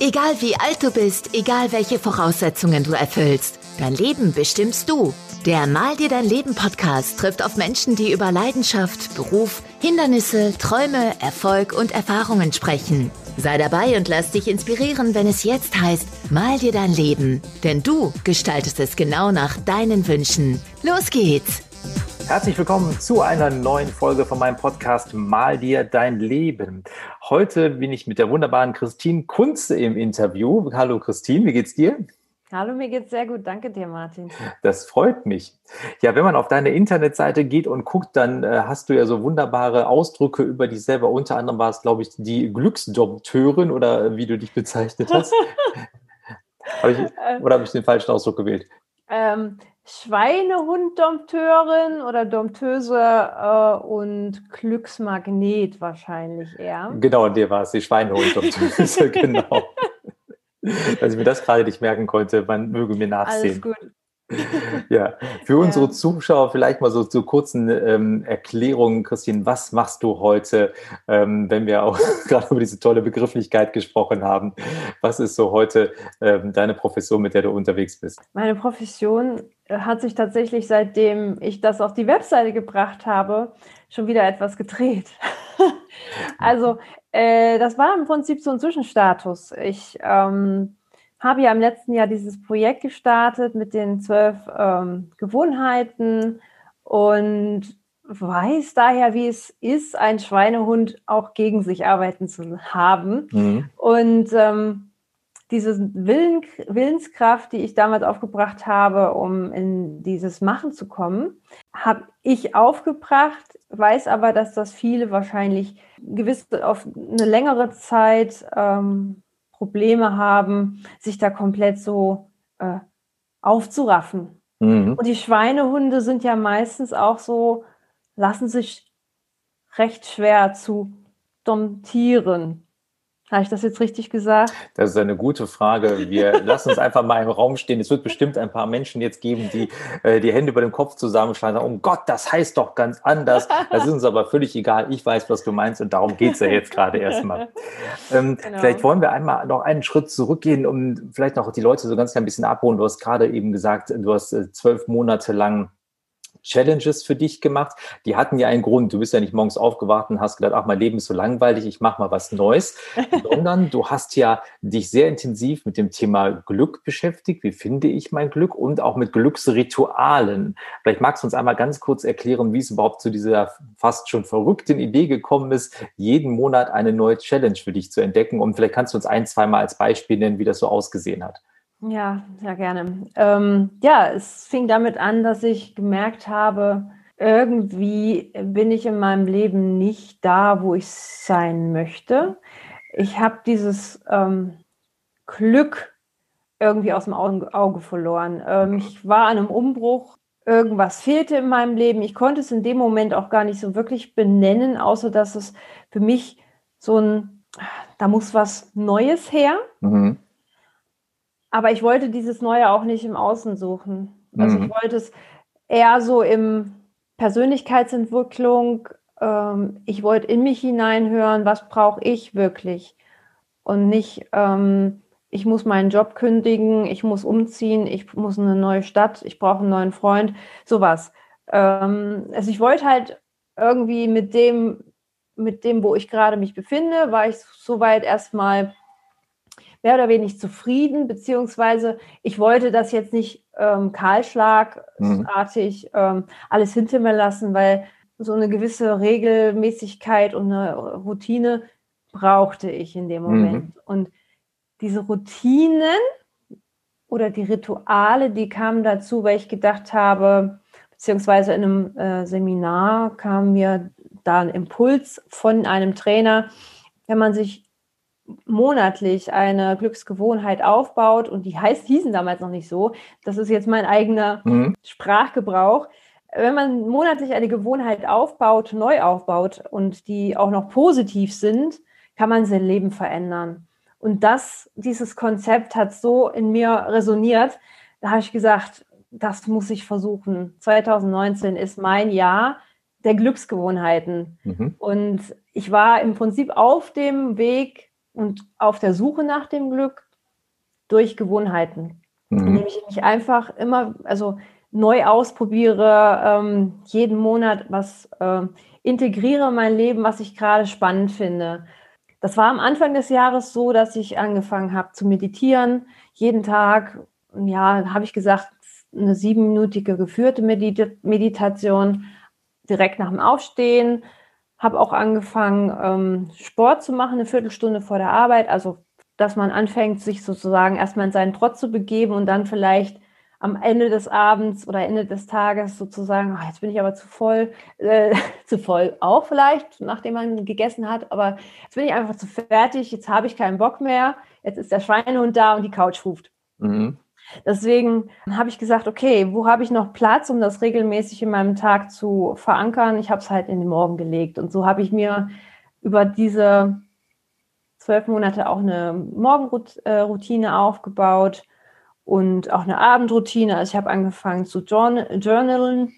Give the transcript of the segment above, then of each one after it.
Egal wie alt du bist, egal welche Voraussetzungen du erfüllst, dein Leben bestimmst du. Der Mal dir dein Leben Podcast trifft auf Menschen, die über Leidenschaft, Beruf, Hindernisse, Träume, Erfolg und Erfahrungen sprechen. Sei dabei und lass dich inspirieren, wenn es jetzt heißt, mal dir dein Leben. Denn du gestaltest es genau nach deinen Wünschen. Los geht's! Herzlich willkommen zu einer neuen Folge von meinem Podcast Mal dir dein Leben. Heute bin ich mit der wunderbaren Christine Kunze im Interview. Hallo Christine, wie geht's dir? Hallo, mir geht's sehr gut. Danke dir, Martin. Das freut mich. Ja, wenn man auf deine Internetseite geht und guckt, dann äh, hast du ja so wunderbare Ausdrücke über dich selber. Unter anderem war es, glaube ich, die Glücksdompteurin oder wie du dich bezeichnet hast. hab ich, oder habe ich den falschen Ausdruck gewählt? Ähm, Schweinehund-Dompteurin oder Dompteuse äh, und Glücksmagnet wahrscheinlich eher. Genau, dir war es die Schweinehund-Dompteuse, genau. Dass ich mir das gerade nicht merken konnte, man möge mir nachsehen. Alles gut. ja, für unsere ja. Zuschauer vielleicht mal so zu kurzen ähm, Erklärungen, Christine, was machst du heute, ähm, wenn wir auch gerade über diese tolle Begrifflichkeit gesprochen haben? Was ist so heute ähm, deine Profession, mit der du unterwegs bist? Meine Profession äh, hat sich tatsächlich, seitdem ich das auf die Webseite gebracht habe, schon wieder etwas gedreht. also äh, das war im Prinzip so ein Zwischenstatus. Ich ähm, habe ja im letzten Jahr dieses Projekt gestartet mit den zwölf ähm, Gewohnheiten und weiß daher, wie es ist, ein Schweinehund auch gegen sich arbeiten zu haben. Mhm. Und ähm, diese Willen, Willenskraft, die ich damals aufgebracht habe, um in dieses Machen zu kommen, habe ich aufgebracht, weiß aber, dass das viele wahrscheinlich gewiss auf eine längere Zeit ähm, Probleme haben, sich da komplett so äh, aufzuraffen. Mhm. Und die Schweinehunde sind ja meistens auch so, lassen sich recht schwer zu domptieren. Habe ich das jetzt richtig gesagt? Das ist eine gute Frage. Wir lassen uns einfach mal im Raum stehen. Es wird bestimmt ein paar Menschen jetzt geben, die äh, die Hände über dem Kopf zusammenschlagen und sagen, oh Gott, das heißt doch ganz anders. Das ist uns aber völlig egal. Ich weiß, was du meinst und darum geht es ja jetzt gerade erstmal. Ähm, genau. Vielleicht wollen wir einmal noch einen Schritt zurückgehen, um vielleicht noch die Leute so ganz klein bisschen abholen. Du hast gerade eben gesagt, du hast äh, zwölf Monate lang Challenges für dich gemacht. Die hatten ja einen Grund. Du bist ja nicht morgens aufgewacht und hast gedacht, ach, mein Leben ist so langweilig, ich mache mal was Neues, sondern du hast ja dich sehr intensiv mit dem Thema Glück beschäftigt. Wie finde ich mein Glück? Und auch mit Glücksritualen. Vielleicht magst du uns einmal ganz kurz erklären, wie es überhaupt zu dieser fast schon verrückten Idee gekommen ist, jeden Monat eine neue Challenge für dich zu entdecken. Und vielleicht kannst du uns ein, zweimal als Beispiel nennen, wie das so ausgesehen hat. Ja, sehr gerne. Ähm, ja, es fing damit an, dass ich gemerkt habe, irgendwie bin ich in meinem Leben nicht da, wo ich sein möchte. Ich habe dieses ähm, Glück irgendwie aus dem Auge, verloren. Ähm, ich war an einem Umbruch, irgendwas fehlte in meinem Leben. Ich konnte es in dem Moment auch gar nicht so wirklich benennen, außer dass es für mich so ein, da muss was Neues her. Mhm. Aber ich wollte dieses Neue auch nicht im Außen suchen. Also mhm. ich wollte es eher so im Persönlichkeitsentwicklung, ähm, ich wollte in mich hineinhören, was brauche ich wirklich. Und nicht, ähm, ich muss meinen Job kündigen, ich muss umziehen, ich muss in eine neue Stadt, ich brauche einen neuen Freund, sowas. Ähm, also ich wollte halt irgendwie mit dem, mit dem, wo ich gerade mich befinde, war ich soweit erstmal mehr oder weniger zufrieden, beziehungsweise ich wollte das jetzt nicht ähm, kahlschlagartig mhm. ähm, alles hinter mir lassen, weil so eine gewisse Regelmäßigkeit und eine Routine brauchte ich in dem Moment. Mhm. Und diese Routinen oder die Rituale, die kamen dazu, weil ich gedacht habe, beziehungsweise in einem äh, Seminar kam mir da ein Impuls von einem Trainer, wenn man sich monatlich eine Glücksgewohnheit aufbaut, und die heißt, hießen damals noch nicht so, das ist jetzt mein eigener mhm. Sprachgebrauch. Wenn man monatlich eine Gewohnheit aufbaut, neu aufbaut und die auch noch positiv sind, kann man sein Leben verändern. Und das, dieses Konzept hat so in mir resoniert, da habe ich gesagt, das muss ich versuchen. 2019 ist mein Jahr der Glücksgewohnheiten. Mhm. Und ich war im Prinzip auf dem Weg, und auf der Suche nach dem Glück durch Gewohnheiten. Mhm. Indem ich mich einfach immer, also neu ausprobiere, ähm, jeden Monat was äh, integriere in mein Leben, was ich gerade spannend finde. Das war am Anfang des Jahres so, dass ich angefangen habe zu meditieren. Jeden Tag, ja, habe ich gesagt, eine siebenminütige geführte Medit Meditation direkt nach dem Aufstehen. Habe auch angefangen, ähm, Sport zu machen, eine Viertelstunde vor der Arbeit. Also, dass man anfängt, sich sozusagen erstmal in seinen Trott zu begeben und dann vielleicht am Ende des Abends oder Ende des Tages sozusagen, ach, jetzt bin ich aber zu voll, äh, zu voll auch vielleicht, nachdem man gegessen hat, aber jetzt bin ich einfach zu fertig, jetzt habe ich keinen Bock mehr, jetzt ist der Schweinehund da und die Couch ruft. Mhm. Deswegen habe ich gesagt, okay, wo habe ich noch Platz, um das regelmäßig in meinem Tag zu verankern? Ich habe es halt in den Morgen gelegt. Und so habe ich mir über diese zwölf Monate auch eine Morgenroutine aufgebaut und auch eine Abendroutine. Also ich habe angefangen zu journalen,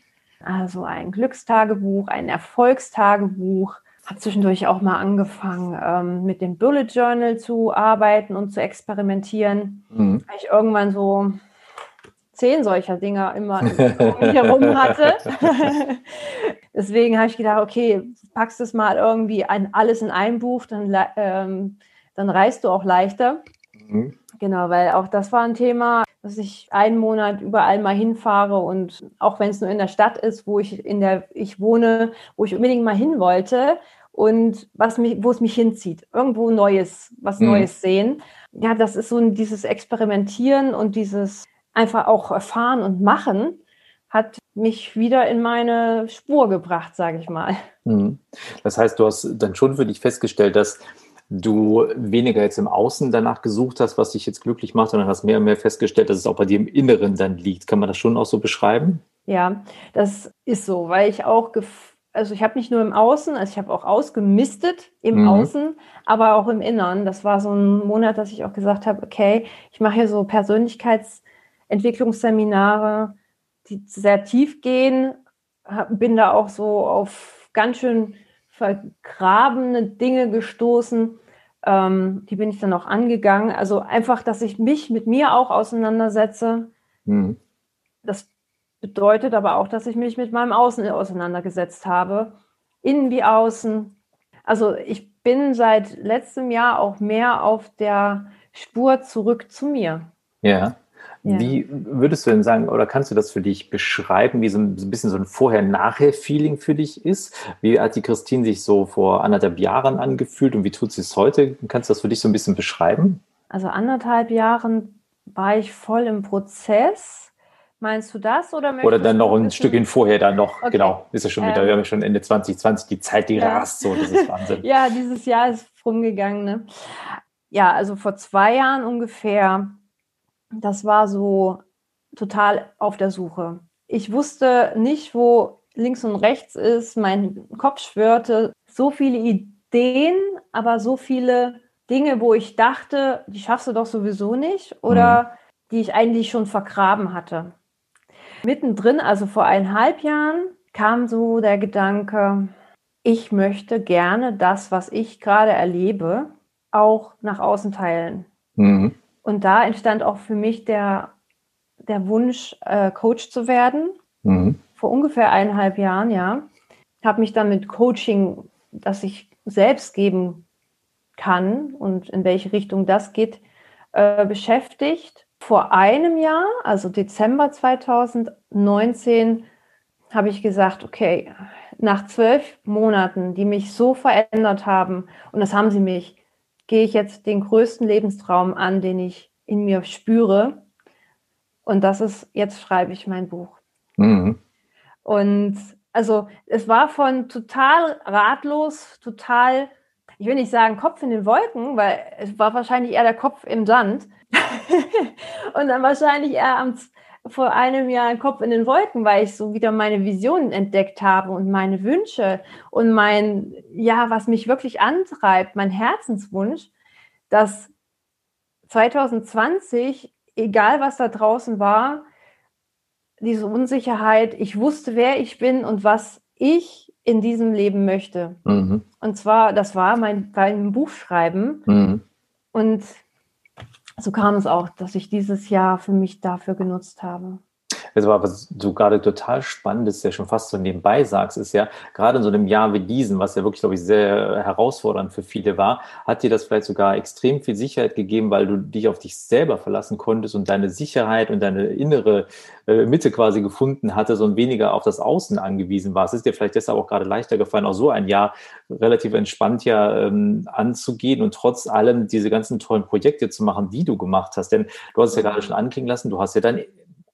also ein Glückstagebuch, ein Erfolgstagebuch. Habe zwischendurch auch mal angefangen, ähm, mit dem Bullet Journal zu arbeiten und zu experimentieren. Mhm. Weil ich irgendwann so zehn solcher Dinger immer herum hatte. Deswegen habe ich gedacht, okay, packst es mal irgendwie ein, alles in ein Buch, dann, ähm, dann reist du auch leichter. Mhm. Genau, weil auch das war ein Thema, dass ich einen Monat überall mal hinfahre und auch wenn es nur in der Stadt ist, wo ich in der ich wohne, wo ich unbedingt mal hin wollte und was mich, wo es mich hinzieht, irgendwo Neues, was mhm. Neues sehen. Ja, das ist so dieses Experimentieren und dieses einfach auch erfahren und machen hat mich wieder in meine Spur gebracht, sage ich mal. Mhm. Das heißt, du hast dann schon für dich festgestellt, dass du weniger jetzt im Außen danach gesucht hast, was dich jetzt glücklich macht, sondern hast mehr und mehr festgestellt, dass es auch bei dir im Inneren dann liegt. Kann man das schon auch so beschreiben? Ja, das ist so, weil ich auch, also ich habe nicht nur im Außen, also ich habe auch ausgemistet im mhm. Außen, aber auch im Inneren. Das war so ein Monat, dass ich auch gesagt habe, okay, ich mache hier so Persönlichkeitsentwicklungsseminare, die sehr tief gehen, bin da auch so auf ganz schön vergrabene Dinge gestoßen. Ähm, die bin ich dann auch angegangen. Also einfach, dass ich mich mit mir auch auseinandersetze. Mhm. Das bedeutet aber auch, dass ich mich mit meinem Außen auseinandergesetzt habe. Innen wie außen. Also ich bin seit letztem Jahr auch mehr auf der Spur zurück zu mir. Ja. Ja. Wie würdest du denn sagen, oder kannst du das für dich beschreiben, wie so ein, bisschen so ein Vorher-Nachher-Feeling für dich ist? Wie hat die Christine sich so vor anderthalb Jahren angefühlt und wie tut sie es heute? Kannst du das für dich so ein bisschen beschreiben? Also anderthalb Jahren war ich voll im Prozess. Meinst du das oder Oder dann noch ein Stückchen vorher dann noch, okay. genau, ist ja schon wieder, ähm, wir haben ja schon Ende 2020, die Zeit, die ja. rast so, das ist Wahnsinn. ja, dieses Jahr ist rumgegangen, ne? Ja, also vor zwei Jahren ungefähr das war so total auf der Suche. Ich wusste nicht, wo links und rechts ist. Mein Kopf schwörte so viele Ideen, aber so viele Dinge, wo ich dachte, die schaffst du doch sowieso nicht oder mhm. die ich eigentlich schon vergraben hatte. Mittendrin, also vor eineinhalb Jahren, kam so der Gedanke, ich möchte gerne das, was ich gerade erlebe, auch nach außen teilen. Mhm. Und da entstand auch für mich der, der Wunsch, äh, Coach zu werden. Mhm. Vor ungefähr eineinhalb Jahren, ja. Habe mich dann mit Coaching, das ich selbst geben kann und in welche Richtung das geht, äh, beschäftigt. Vor einem Jahr, also Dezember 2019, habe ich gesagt, okay, nach zwölf Monaten, die mich so verändert haben, und das haben sie mich, gehe ich jetzt den größten Lebenstraum an, den ich in mir spüre. Und das ist, jetzt schreibe ich mein Buch. Mhm. Und also es war von total ratlos, total, ich will nicht sagen Kopf in den Wolken, weil es war wahrscheinlich eher der Kopf im Sand. und dann wahrscheinlich eher am, vor einem Jahr ein Kopf in den Wolken, weil ich so wieder meine Visionen entdeckt habe und meine Wünsche und mein, ja, was mich wirklich antreibt, mein Herzenswunsch, dass 2020, egal was da draußen war, diese Unsicherheit, ich wusste, wer ich bin und was ich in diesem Leben möchte. Mhm. Und zwar, das war mein, mein Buchschreiben. Mhm. Und so kam es auch, dass ich dieses Jahr für mich dafür genutzt habe. Das war, was du gerade total spannendes, ja schon fast so nebenbei sagst, ist ja, gerade in so einem Jahr wie diesem, was ja wirklich, glaube ich, sehr herausfordernd für viele war, hat dir das vielleicht sogar extrem viel Sicherheit gegeben, weil du dich auf dich selber verlassen konntest und deine Sicherheit und deine innere äh, Mitte quasi gefunden hattest und weniger auf das Außen angewiesen warst. Ist dir vielleicht deshalb auch gerade leichter gefallen, auch so ein Jahr relativ entspannt ja ähm, anzugehen und trotz allem diese ganzen tollen Projekte zu machen, die du gemacht hast. Denn du hast es ja gerade schon anklingen lassen, du hast ja dann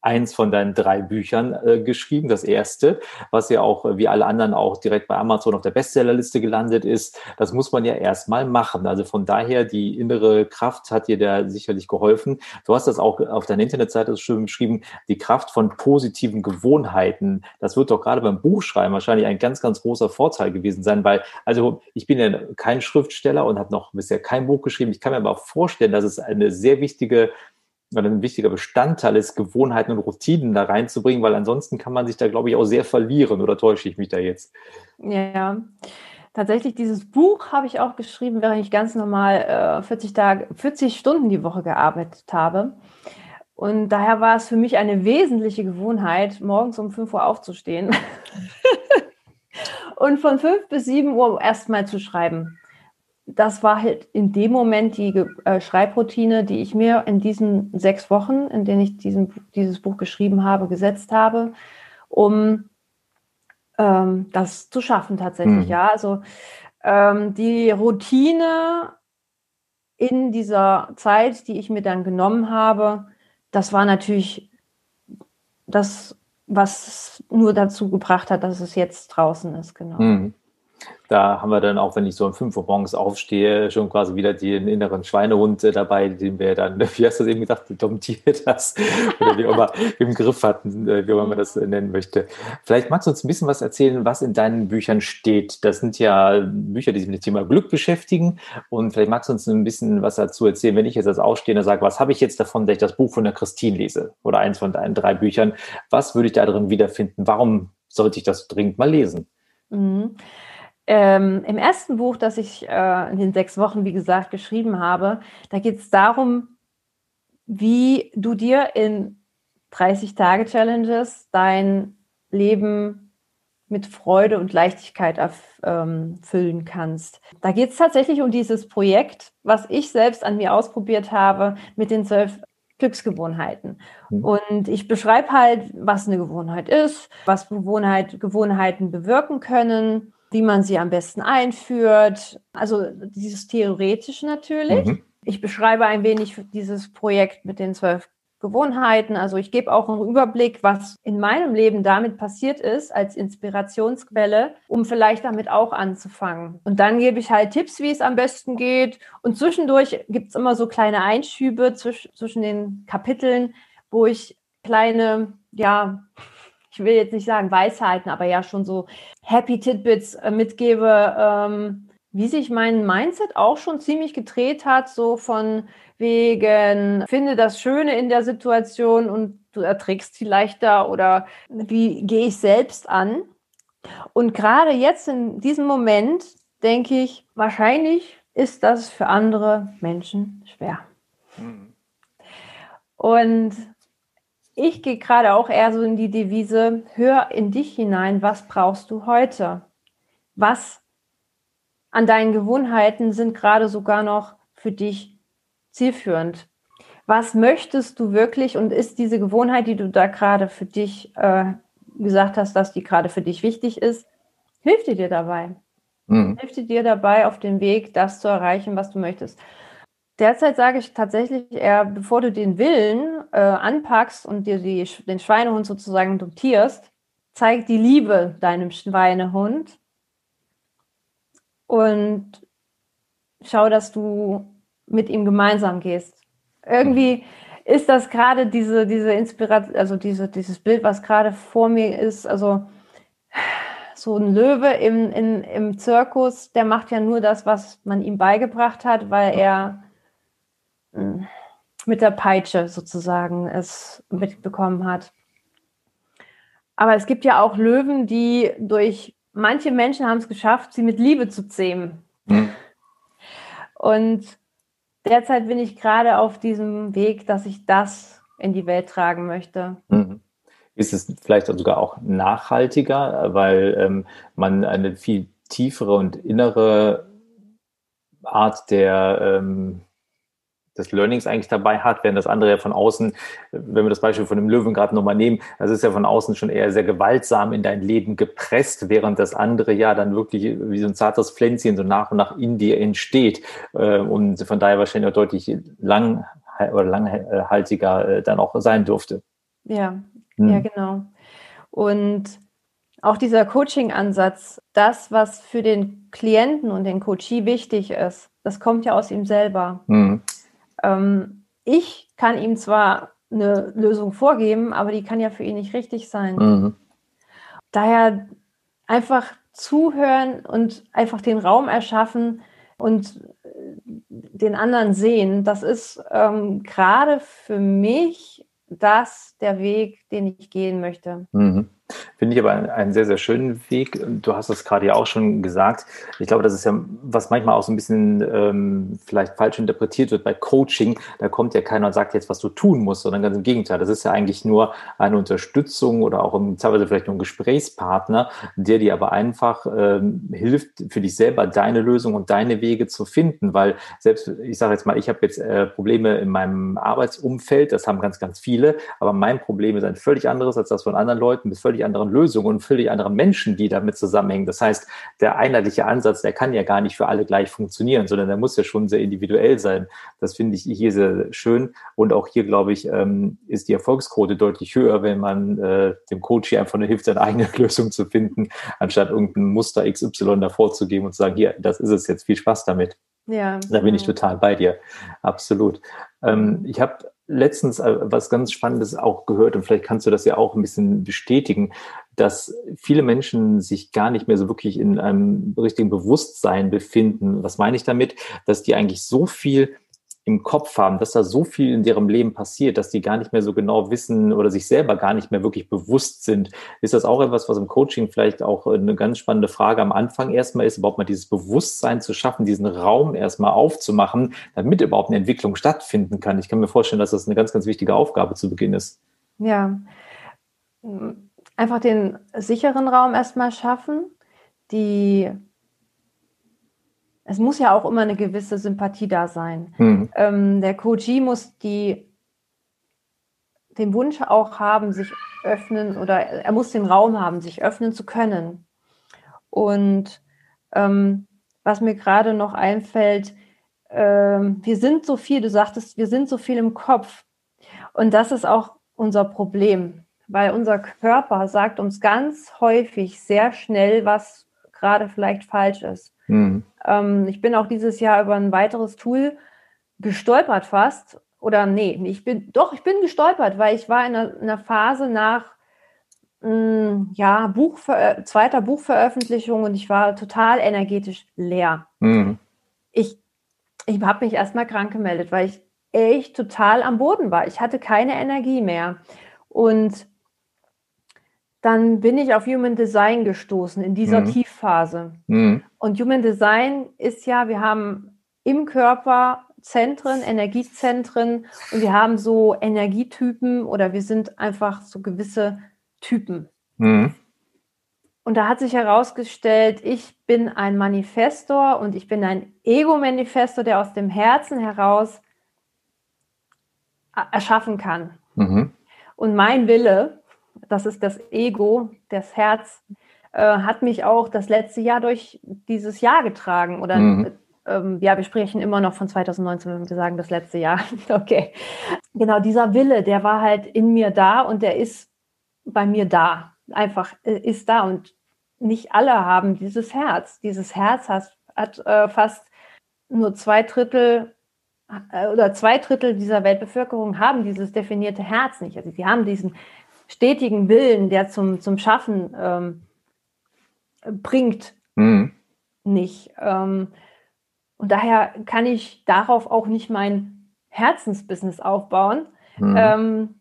eins von deinen drei Büchern äh, geschrieben, das erste, was ja auch wie alle anderen auch direkt bei Amazon auf der Bestsellerliste gelandet ist. Das muss man ja erstmal machen. Also von daher, die innere Kraft hat dir da sicherlich geholfen. Du hast das auch auf deiner Internetseite schon beschrieben, die Kraft von positiven Gewohnheiten. Das wird doch gerade beim Buchschreiben wahrscheinlich ein ganz, ganz großer Vorteil gewesen sein, weil, also ich bin ja kein Schriftsteller und habe noch bisher kein Buch geschrieben. Ich kann mir aber vorstellen, dass es eine sehr wichtige weil ein wichtiger Bestandteil ist, Gewohnheiten und Routinen da reinzubringen, weil ansonsten kann man sich da, glaube ich, auch sehr verlieren. Oder täusche ich mich da jetzt? Ja, tatsächlich, dieses Buch habe ich auch geschrieben, während ich ganz normal äh, 40 Tage, 40 Stunden die Woche gearbeitet habe. Und daher war es für mich eine wesentliche Gewohnheit, morgens um 5 Uhr aufzustehen und von 5 bis 7 Uhr erstmal zu schreiben das war halt in dem Moment die äh, Schreibroutine, die ich mir in diesen sechs Wochen, in denen ich diesen, dieses Buch geschrieben habe, gesetzt habe, um ähm, das zu schaffen tatsächlich. Mhm. Ja, also ähm, die Routine in dieser Zeit, die ich mir dann genommen habe, das war natürlich das, was nur dazu gebracht hat, dass es jetzt draußen ist, genau. Mhm. Da haben wir dann auch, wenn ich so um 5 Uhr morgens aufstehe, schon quasi wieder den inneren Schweinehund äh, dabei, den wir dann, wie hast du das eben gesagt, domptiert hast oder wie auch immer im Griff hatten, äh, wie auch immer man das nennen möchte. Vielleicht magst du uns ein bisschen was erzählen, was in deinen Büchern steht. Das sind ja Bücher, die sich mit dem Thema Glück beschäftigen und vielleicht magst du uns ein bisschen was dazu erzählen, wenn ich jetzt als Ausstehender sage, was habe ich jetzt davon, dass ich das Buch von der Christine lese oder eins von deinen drei Büchern, was würde ich da drin wiederfinden? Warum sollte ich das dringend mal lesen? Mhm. Ähm, Im ersten Buch, das ich äh, in den sechs Wochen, wie gesagt, geschrieben habe, da geht es darum, wie du dir in 30-Tage-Challenges dein Leben mit Freude und Leichtigkeit erfüllen ähm, kannst. Da geht es tatsächlich um dieses Projekt, was ich selbst an mir ausprobiert habe mit den zwölf Glücksgewohnheiten. Mhm. Und ich beschreibe halt, was eine Gewohnheit ist, was Gewohnheit, Gewohnheiten bewirken können wie man sie am besten einführt. Also dieses Theoretische natürlich. Mhm. Ich beschreibe ein wenig dieses Projekt mit den zwölf Gewohnheiten. Also ich gebe auch einen Überblick, was in meinem Leben damit passiert ist, als Inspirationsquelle, um vielleicht damit auch anzufangen. Und dann gebe ich halt Tipps, wie es am besten geht. Und zwischendurch gibt es immer so kleine Einschübe zwisch zwischen den Kapiteln, wo ich kleine, ja, ich will jetzt nicht sagen Weisheiten, aber ja schon so Happy Tidbits äh, mitgebe, ähm, wie sich mein Mindset auch schon ziemlich gedreht hat, so von wegen, finde das Schöne in der Situation und du erträgst sie leichter oder wie gehe ich selbst an. Und gerade jetzt in diesem Moment denke ich, wahrscheinlich ist das für andere Menschen schwer. Mhm. Und ich gehe gerade auch eher so in die Devise, hör in dich hinein, was brauchst du heute? Was an deinen Gewohnheiten sind gerade sogar noch für dich zielführend? Was möchtest du wirklich und ist diese Gewohnheit, die du da gerade für dich äh, gesagt hast, dass die gerade für dich wichtig ist, hilft dir dabei? Mhm. Hilft dir dabei, auf dem Weg das zu erreichen, was du möchtest? Derzeit sage ich tatsächlich eher, bevor du den Willen äh, anpackst und dir die, den Schweinehund sozusagen dotierst, zeig die Liebe deinem Schweinehund und schau, dass du mit ihm gemeinsam gehst. Irgendwie ist das gerade diese, diese Inspiration, also diese, dieses Bild, was gerade vor mir ist, also so ein Löwe im, in, im Zirkus, der macht ja nur das, was man ihm beigebracht hat, weil er mit der Peitsche sozusagen es mitbekommen hat. Aber es gibt ja auch Löwen, die durch manche Menschen haben es geschafft, sie mit Liebe zu zähmen. Mhm. Und derzeit bin ich gerade auf diesem Weg, dass ich das in die Welt tragen möchte. Mhm. Ist es vielleicht sogar auch nachhaltiger, weil ähm, man eine viel tiefere und innere Art der ähm, des Learnings eigentlich dabei hat, während das andere ja von außen, wenn wir das Beispiel von dem Löwen gerade nochmal nehmen, das ist ja von außen schon eher sehr gewaltsam in dein Leben gepresst, während das andere ja dann wirklich wie so ein zartes Pflänzchen so nach und nach in dir entsteht äh, und von daher wahrscheinlich auch deutlich lang oder langhaltiger äh, dann auch sein dürfte. Ja, hm. ja, genau. Und auch dieser Coaching-Ansatz, das, was für den Klienten und den Coachee wichtig ist, das kommt ja aus ihm selber. Hm. Ähm, ich kann ihm zwar eine Lösung vorgeben, aber die kann ja für ihn nicht richtig sein. Mhm. Daher einfach zuhören und einfach den Raum erschaffen und den anderen sehen. Das ist ähm, gerade für mich das der Weg, den ich gehen möchte. Mhm. Finde ich aber einen, sehr, sehr schönen Weg. Du hast es gerade ja auch schon gesagt. Ich glaube, das ist ja, was manchmal auch so ein bisschen ähm, vielleicht falsch interpretiert wird bei Coaching. Da kommt ja keiner und sagt jetzt, was du tun musst, sondern ganz im Gegenteil. Das ist ja eigentlich nur eine Unterstützung oder auch teilweise vielleicht nur ein Gesprächspartner, der dir aber einfach ähm, hilft, für dich selber deine Lösung und deine Wege zu finden. Weil selbst, ich sage jetzt mal, ich habe jetzt äh, Probleme in meinem Arbeitsumfeld, das haben ganz, ganz viele, aber mein Problem ist ein völlig anderes als das von anderen Leuten, mit völlig anderen Lösungen und völlig anderen Menschen, die damit zusammenhängen. Das heißt, der einheitliche Ansatz, der kann ja gar nicht für alle gleich funktionieren, sondern der muss ja schon sehr individuell sein. Das finde ich hier sehr schön. Und auch hier, glaube ich, ähm, ist die Erfolgsquote deutlich höher, wenn man äh, dem Coach hier einfach nur hilft, seine eigene Lösung zu finden, anstatt irgendein Muster XY davor zu geben und zu sagen, hier, das ist es jetzt, viel Spaß damit. Ja. Da bin ich total bei dir. Absolut. Ähm, ich habe letztens äh, was ganz Spannendes auch gehört und vielleicht kannst du das ja auch ein bisschen bestätigen, dass viele Menschen sich gar nicht mehr so wirklich in einem richtigen Bewusstsein befinden. Was meine ich damit? Dass die eigentlich so viel im Kopf haben, dass da so viel in ihrem Leben passiert, dass die gar nicht mehr so genau wissen oder sich selber gar nicht mehr wirklich bewusst sind. Ist das auch etwas, was im Coaching vielleicht auch eine ganz spannende Frage am Anfang erstmal ist, überhaupt mal dieses Bewusstsein zu schaffen, diesen Raum erstmal aufzumachen, damit überhaupt eine Entwicklung stattfinden kann? Ich kann mir vorstellen, dass das eine ganz, ganz wichtige Aufgabe zu Beginn ist. Ja, einfach den sicheren Raum erstmal schaffen, die es muss ja auch immer eine gewisse Sympathie da sein. Mhm. Ähm, der Coachie muss die, den Wunsch auch haben, sich öffnen oder er muss den Raum haben, sich öffnen zu können. Und ähm, was mir gerade noch einfällt, ähm, wir sind so viel, du sagtest, wir sind so viel im Kopf. Und das ist auch unser Problem, weil unser Körper sagt uns ganz häufig sehr schnell, was gerade vielleicht falsch ist. Mhm. Ähm, ich bin auch dieses Jahr über ein weiteres Tool gestolpert fast. Oder nee, ich bin doch, ich bin gestolpert, weil ich war in einer, in einer Phase nach mh, mm, ja, Buchver zweiter Buchveröffentlichung und ich war total energetisch leer. Mhm. Ich, ich habe mich erstmal krank gemeldet, weil ich echt total am Boden war. Ich hatte keine Energie mehr. Und dann bin ich auf Human Design gestoßen in dieser mhm. Tiefphase. Mhm. Und Human Design ist ja, wir haben im Körper Zentren, Energiezentren und wir haben so Energietypen oder wir sind einfach so gewisse Typen. Mhm. Und da hat sich herausgestellt, ich bin ein Manifestor und ich bin ein Ego-Manifestor, der aus dem Herzen heraus erschaffen kann. Mhm. Und mein Wille das ist das Ego, das Herz, äh, hat mich auch das letzte Jahr durch dieses Jahr getragen. Oder mhm. ähm, ja, wir sprechen immer noch von 2019, wenn wir sagen das letzte Jahr. okay. Genau, dieser Wille, der war halt in mir da und der ist bei mir da. Einfach äh, ist da und nicht alle haben dieses Herz. Dieses Herz hat, hat äh, fast nur zwei Drittel äh, oder zwei Drittel dieser Weltbevölkerung haben dieses definierte Herz nicht. Also sie haben diesen stetigen Willen, der zum, zum Schaffen ähm, bringt, mhm. nicht. Ähm, und daher kann ich darauf auch nicht mein Herzensbusiness aufbauen, mhm. ähm,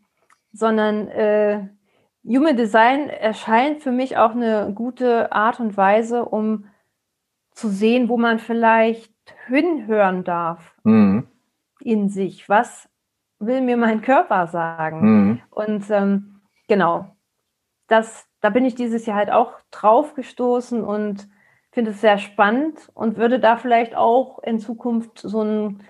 sondern äh, Human Design erscheint für mich auch eine gute Art und Weise, um zu sehen, wo man vielleicht hinhören darf. Mhm. in sich? Was will mir mein Körper sagen? Mhm. Und ähm, genau, das, da bin ich dieses Jahr halt auch drauf gestoßen und finde es sehr spannend und würde da vielleicht auch in Zukunft so ein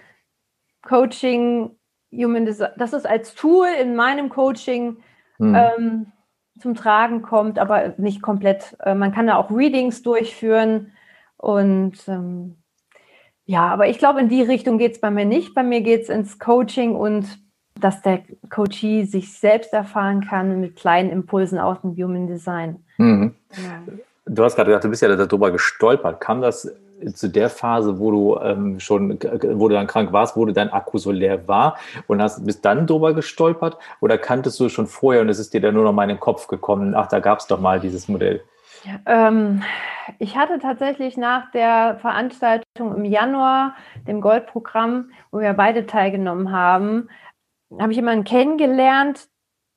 Coaching, Human Design, dass es als Tool in meinem Coaching mhm. ähm, zum Tragen kommt, aber nicht komplett. Äh, man kann da auch Readings durchführen und ähm, ja, aber ich glaube, in die Richtung geht es bei mir nicht. Bei mir geht es ins Coaching und dass der Coachee sich selbst erfahren kann mit kleinen Impulsen aus dem Human Design. Mhm. Ja. Du hast gerade gesagt, du bist ja darüber gestolpert. Kam das zu der Phase, wo du ähm, schon, wo du dann krank warst, wo dein Akku so leer war und hast bist dann drüber gestolpert oder kanntest du schon vorher und es ist dir dann nur noch mal in den Kopf gekommen, ach, da gab es doch mal dieses Modell? Ähm, ich hatte tatsächlich nach der Veranstaltung im Januar, dem Goldprogramm, wo wir beide teilgenommen haben, habe ich jemanden kennengelernt,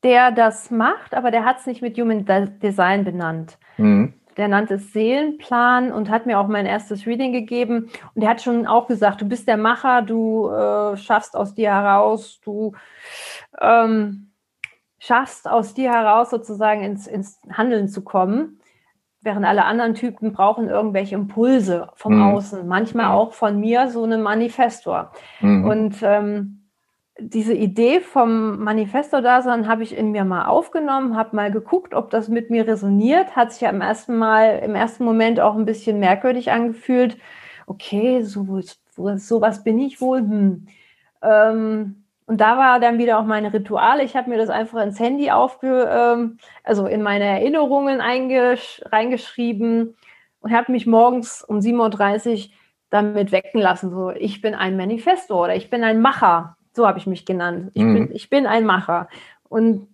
der das macht, aber der hat es nicht mit Human Design benannt. Mhm. Der nannte es Seelenplan und hat mir auch mein erstes Reading gegeben. Und er hat schon auch gesagt, du bist der Macher, du äh, schaffst aus dir heraus, du ähm, schaffst aus dir heraus sozusagen ins, ins Handeln zu kommen während alle anderen Typen brauchen irgendwelche Impulse vom mhm. Außen, manchmal auch von mir so einen Manifestor. Mhm. Und ähm, diese Idee vom Manifestor-Dasein habe ich in mir mal aufgenommen, habe mal geguckt, ob das mit mir resoniert. Hat sich ja im ersten Mal, im ersten Moment auch ein bisschen merkwürdig angefühlt. Okay, so, so was bin ich wohl. Hm. Ähm, und da war dann wieder auch meine Rituale. Ich habe mir das einfach ins Handy aufge, ähm, also in meine Erinnerungen reingeschrieben und habe mich morgens um 7.30 Uhr damit wecken lassen. So, ich bin ein Manifesto oder ich bin ein Macher. So habe ich mich genannt. Ich, mhm. bin, ich bin ein Macher. Und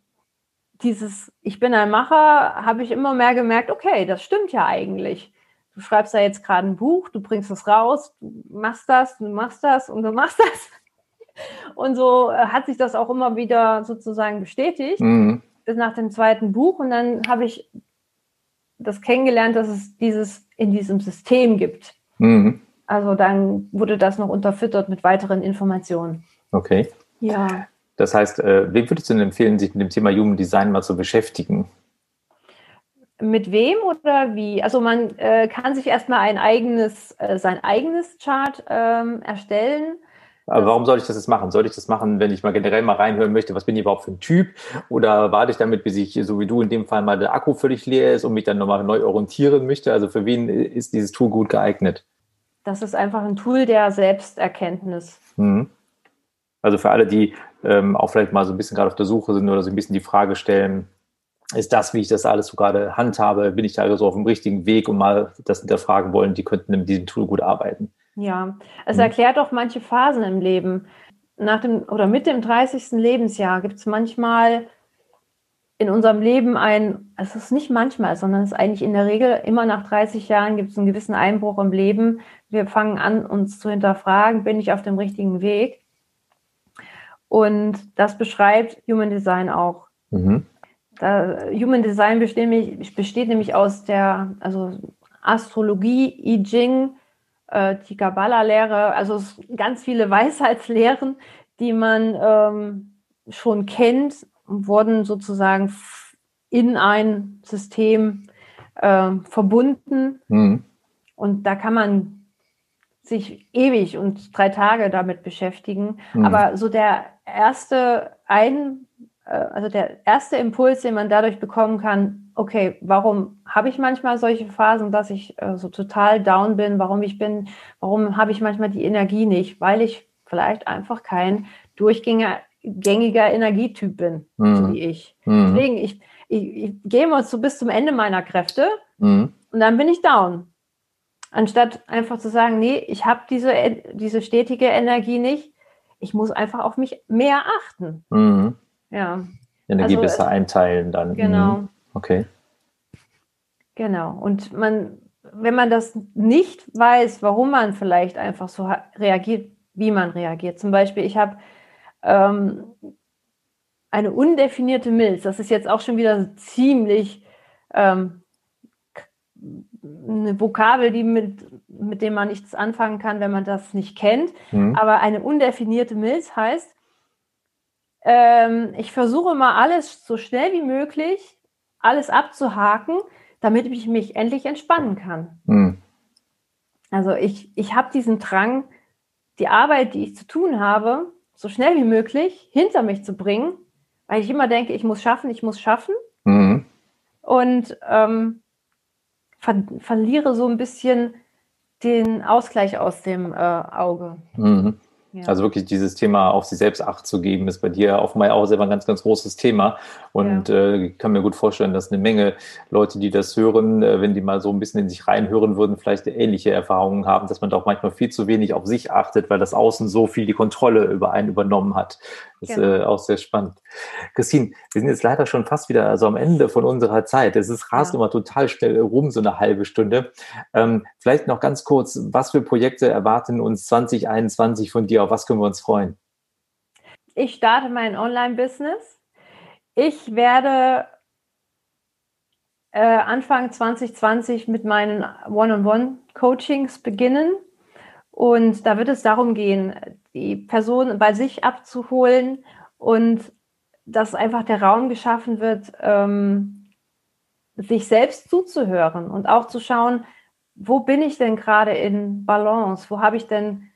dieses Ich bin ein Macher habe ich immer mehr gemerkt, okay, das stimmt ja eigentlich. Du schreibst da jetzt gerade ein Buch, du bringst es raus, du machst das, du machst das und du machst das. Und so äh, hat sich das auch immer wieder sozusagen bestätigt, mhm. bis nach dem zweiten Buch. Und dann habe ich das kennengelernt, dass es dieses in diesem System gibt. Mhm. Also dann wurde das noch unterfüttert mit weiteren Informationen. Okay. Ja. Das heißt, äh, wem würdest du denn empfehlen, sich mit dem Thema Human Design mal zu beschäftigen? Mit wem oder wie? Also man äh, kann sich erstmal ein eigenes, äh, sein eigenes Chart ähm, erstellen aber warum soll ich das jetzt machen? Soll ich das machen, wenn ich mal generell mal reinhören möchte, was bin ich überhaupt für ein Typ? Oder warte ich damit, bis ich, so wie du in dem Fall, mal der Akku völlig leer ist und mich dann nochmal neu orientieren möchte? Also für wen ist dieses Tool gut geeignet? Das ist einfach ein Tool der Selbsterkenntnis. Mhm. Also für alle, die ähm, auch vielleicht mal so ein bisschen gerade auf der Suche sind oder so ein bisschen die Frage stellen, ist das, wie ich das alles so gerade handhabe, bin ich da so auf dem richtigen Weg und mal das hinterfragen wollen, die könnten mit diesem Tool gut arbeiten. Ja, es mhm. erklärt auch manche Phasen im Leben. Nach dem oder mit dem 30. Lebensjahr gibt es manchmal in unserem Leben ein, es ist nicht manchmal, sondern es ist eigentlich in der Regel immer nach 30 Jahren gibt es einen gewissen Einbruch im Leben. Wir fangen an, uns zu hinterfragen, bin ich auf dem richtigen Weg? Und das beschreibt Human Design auch. Mhm. Da, Human Design besteht nämlich, besteht nämlich aus der also Astrologie, I Ching, äh, die Kabbalah-Lehre, also ganz viele Weisheitslehren, die man ähm, schon kennt, wurden sozusagen in ein System äh, verbunden. Mhm. Und da kann man sich ewig und drei Tage damit beschäftigen. Mhm. Aber so der erste ein, äh, also der erste Impuls, den man dadurch bekommen kann, okay, warum habe ich manchmal solche Phasen, dass ich äh, so total down bin, warum ich bin, warum habe ich manchmal die Energie nicht, weil ich vielleicht einfach kein durchgängiger Energietyp bin, mhm. so wie ich. Mhm. Deswegen, ich, ich, ich gehe mal so bis zum Ende meiner Kräfte mhm. und dann bin ich down. Anstatt einfach zu sagen, nee, ich habe diese, diese stetige Energie nicht, ich muss einfach auf mich mehr achten. Mhm. Ja. Energie also, besser einteilen dann. Genau. Mhm. Okay. Genau. Und man, wenn man das nicht weiß, warum man vielleicht einfach so reagiert, wie man reagiert. Zum Beispiel, ich habe ähm, eine undefinierte Milz. Das ist jetzt auch schon wieder ziemlich ähm, eine Vokabel, die mit, mit dem man nichts anfangen kann, wenn man das nicht kennt. Mhm. Aber eine undefinierte Milz heißt, ähm, ich versuche mal alles so schnell wie möglich, alles abzuhaken, damit ich mich endlich entspannen kann. Mhm. Also ich, ich habe diesen Drang, die Arbeit, die ich zu tun habe, so schnell wie möglich hinter mich zu bringen, weil ich immer denke, ich muss schaffen, ich muss schaffen. Mhm. Und ähm, ver verliere so ein bisschen den Ausgleich aus dem äh, Auge. Mhm. Ja. Also wirklich dieses Thema auf sich selbst Acht zu geben, ist bei dir offenbar auch selber ein ganz, ganz großes Thema. Und ja. äh, kann mir gut vorstellen, dass eine Menge Leute, die das hören, äh, wenn die mal so ein bisschen in sich reinhören würden, vielleicht ähnliche Erfahrungen haben, dass man doch manchmal viel zu wenig auf sich achtet, weil das Außen so viel die Kontrolle über einen übernommen hat. Das ist genau. äh, auch sehr spannend. Christine, wir sind jetzt leider schon fast wieder also am Ende von unserer Zeit. Es ist rast ja. immer total schnell rum, so eine halbe Stunde. Ähm, vielleicht noch ganz kurz, was für Projekte erwarten uns 2021 von dir? Auf was können wir uns freuen? Ich starte mein Online-Business. Ich werde äh, Anfang 2020 mit meinen One-on-One-Coachings beginnen. Und da wird es darum gehen, die Person bei sich abzuholen und dass einfach der Raum geschaffen wird, ähm, sich selbst zuzuhören und auch zu schauen, wo bin ich denn gerade in Balance? Wo habe ich denn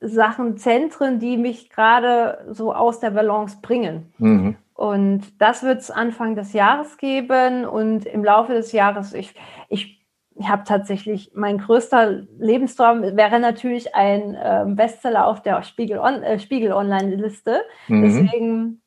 Sachen, Zentren, die mich gerade so aus der Balance bringen? Mhm. Und das wird es Anfang des Jahres geben und im Laufe des Jahres, ich, ich ich habe tatsächlich, mein größter Lebenstraum wäre natürlich ein äh, Bestseller auf der Spiegel, On, äh, Spiegel Online-Liste. Mhm. Deswegen,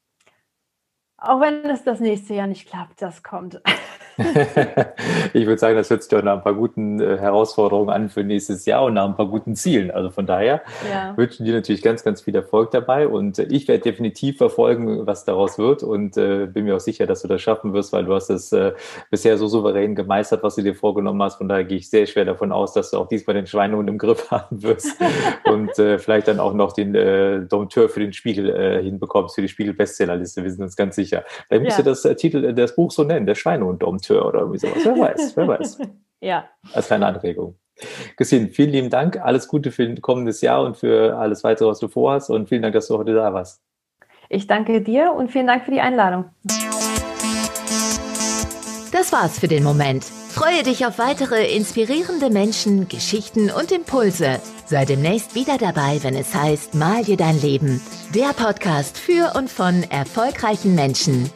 auch wenn es das nächste Jahr nicht klappt, das kommt. ich würde sagen, das hört sich doch nach ein paar guten äh, Herausforderungen an für nächstes Jahr und nach ein paar guten Zielen. Also von daher ja. wünschen dir natürlich ganz, ganz viel Erfolg dabei und ich werde definitiv verfolgen, was daraus wird und äh, bin mir auch sicher, dass du das schaffen wirst, weil du hast es äh, bisher so souverän gemeistert, was du dir vorgenommen hast. Von daher gehe ich sehr schwer davon aus, dass du auch diesmal den Schweinehund im Griff haben wirst und äh, vielleicht dann auch noch den äh, Dompteur für den Spiegel äh, hinbekommst, für die Spiegel-Bestsellerliste. Wir sind uns ganz sicher. Vielleicht ja. musst du das äh, Titel, äh, das Buch so nennen, der Schweinehund-Dompteur. Redakteur oder irgendwie sowas. Wer weiß, wer weiß. ja. Als kleine Anregung. Christine, vielen lieben Dank. Alles Gute für ein kommendes Jahr und für alles weitere, was du vorhast. Und vielen Dank, dass du heute da warst. Ich danke dir und vielen Dank für die Einladung. Das war's für den Moment. Freue dich auf weitere inspirierende Menschen, Geschichten und Impulse. Sei demnächst wieder dabei, wenn es heißt Mal dir dein Leben. Der Podcast für und von erfolgreichen Menschen.